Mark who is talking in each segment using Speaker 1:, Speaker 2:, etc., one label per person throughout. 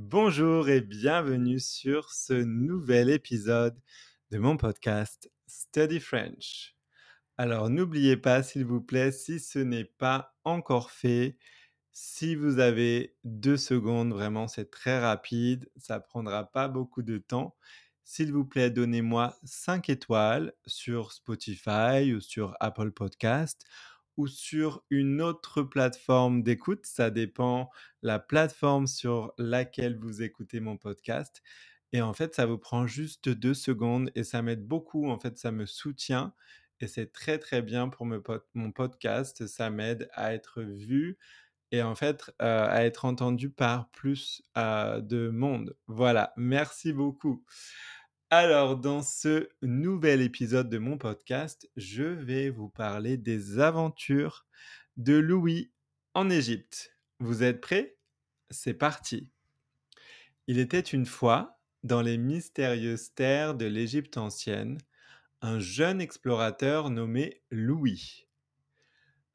Speaker 1: Bonjour et bienvenue sur ce nouvel épisode de mon podcast Study French. Alors n'oubliez pas s'il vous plaît, si ce n'est pas encore fait, si vous avez deux secondes, vraiment c'est très rapide, ça prendra pas beaucoup de temps. S'il vous plaît, donnez-moi 5 étoiles sur Spotify ou sur Apple Podcast ou sur une autre plateforme d'écoute. Ça dépend la plateforme sur laquelle vous écoutez mon podcast. Et en fait, ça vous prend juste deux secondes et ça m'aide beaucoup. En fait, ça me soutient et c'est très très bien pour mon podcast. Ça m'aide à être vu et en fait euh, à être entendu par plus euh, de monde. Voilà, merci beaucoup. Alors, dans ce nouvel épisode de mon podcast, je vais vous parler des aventures de Louis en Égypte. Vous êtes prêts? C'est parti. Il était une fois, dans les mystérieuses terres de l'Égypte ancienne, un jeune explorateur nommé Louis.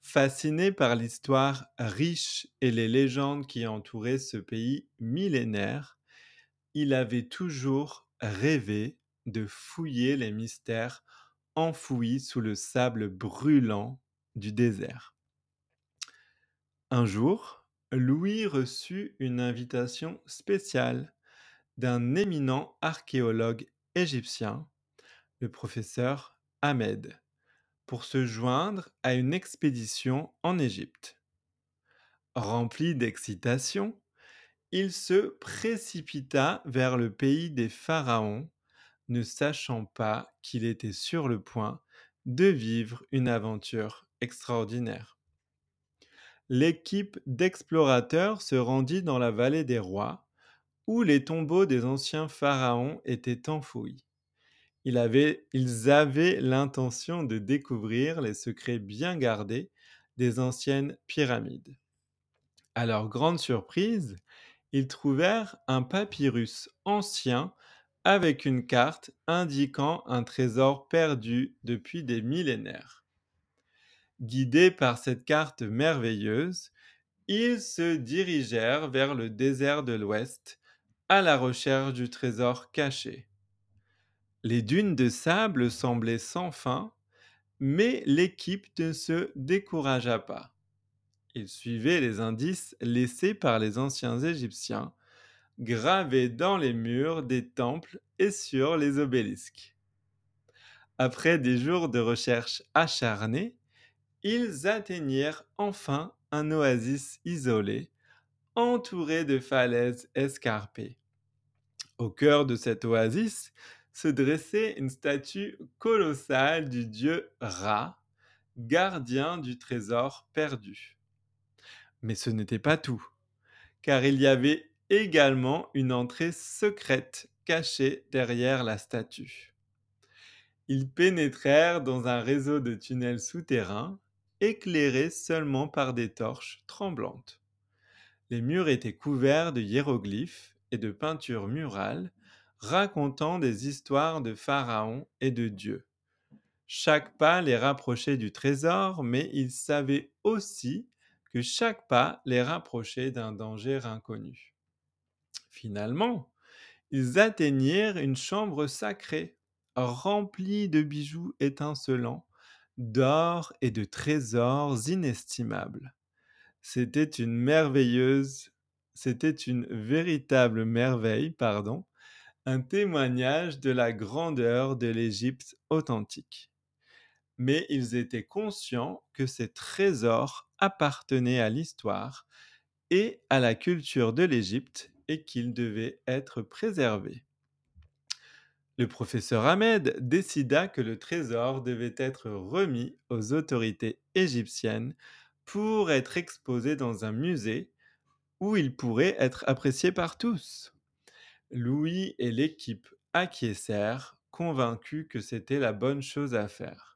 Speaker 1: Fasciné par l'histoire riche et les légendes qui entouraient ce pays millénaire, il avait toujours rêvé de fouiller les mystères enfouis sous le sable brûlant du désert. Un jour, Louis reçut une invitation spéciale d'un éminent archéologue égyptien, le professeur Ahmed, pour se joindre à une expédition en Égypte. Rempli d'excitation, il se précipita vers le pays des pharaons, ne sachant pas qu'il était sur le point de vivre une aventure extraordinaire. L'équipe d'explorateurs se rendit dans la vallée des rois, où les tombeaux des anciens pharaons étaient enfouis. Ils avaient, l'intention de découvrir les secrets bien gardés des anciennes pyramides. À leur grande surprise, ils trouvèrent un papyrus ancien avec une carte indiquant un trésor perdu depuis des millénaires. Guidés par cette carte merveilleuse, ils se dirigèrent vers le désert de l'Ouest à la recherche du trésor caché. Les dunes de sable semblaient sans fin, mais l'équipe ne se découragea pas. Ils suivaient les indices laissés par les anciens Égyptiens gravés dans les murs des temples et sur les obélisques. Après des jours de recherche acharnés, ils atteignirent enfin un oasis isolé, entouré de falaises escarpées. Au cœur de cette oasis se dressait une statue colossale du dieu Ra, gardien du trésor perdu. Mais ce n'était pas tout, car il y avait également une entrée secrète cachée derrière la statue. Ils pénétrèrent dans un réseau de tunnels souterrains, éclairés seulement par des torches tremblantes. Les murs étaient couverts de hiéroglyphes et de peintures murales racontant des histoires de pharaons et de dieux. Chaque pas les rapprochait du trésor, mais ils savaient aussi que chaque pas les rapprochait d'un danger inconnu. Finalement, ils atteignirent une chambre sacrée, remplie de bijoux étincelants, d'or et de trésors inestimables. C'était une merveilleuse, c'était une véritable merveille, pardon, un témoignage de la grandeur de l'Égypte authentique. Mais ils étaient conscients que ces trésors appartenaient à l'histoire et à la culture de l'Égypte et qu'il devait être préservé. Le professeur Ahmed décida que le trésor devait être remis aux autorités égyptiennes pour être exposé dans un musée où il pourrait être apprécié par tous. Louis et l'équipe acquiescèrent, convaincus que c'était la bonne chose à faire.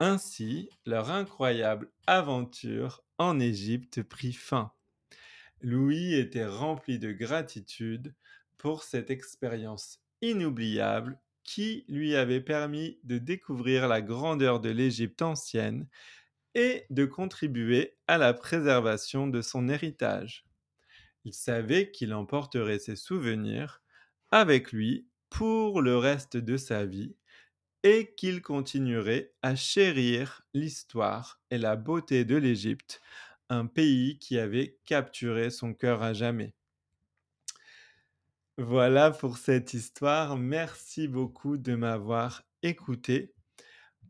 Speaker 1: Ainsi, leur incroyable aventure en Égypte prit fin. Louis était rempli de gratitude pour cette expérience inoubliable qui lui avait permis de découvrir la grandeur de l'Égypte ancienne et de contribuer à la préservation de son héritage. Il savait qu'il emporterait ses souvenirs avec lui pour le reste de sa vie et qu'il continuerait à chérir l'histoire et la beauté de l'Égypte, un pays qui avait capturé son cœur à jamais. Voilà pour cette histoire. Merci beaucoup de m'avoir écouté.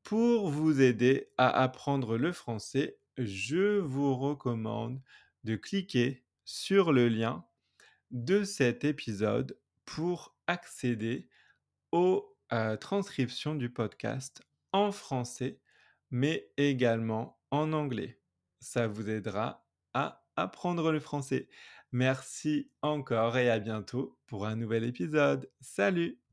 Speaker 1: Pour vous aider à apprendre le français, je vous recommande de cliquer sur le lien de cet épisode pour accéder aux euh, transcriptions du podcast en français, mais également en anglais. Ça vous aidera à apprendre le français. Merci encore et à bientôt pour un nouvel épisode. Salut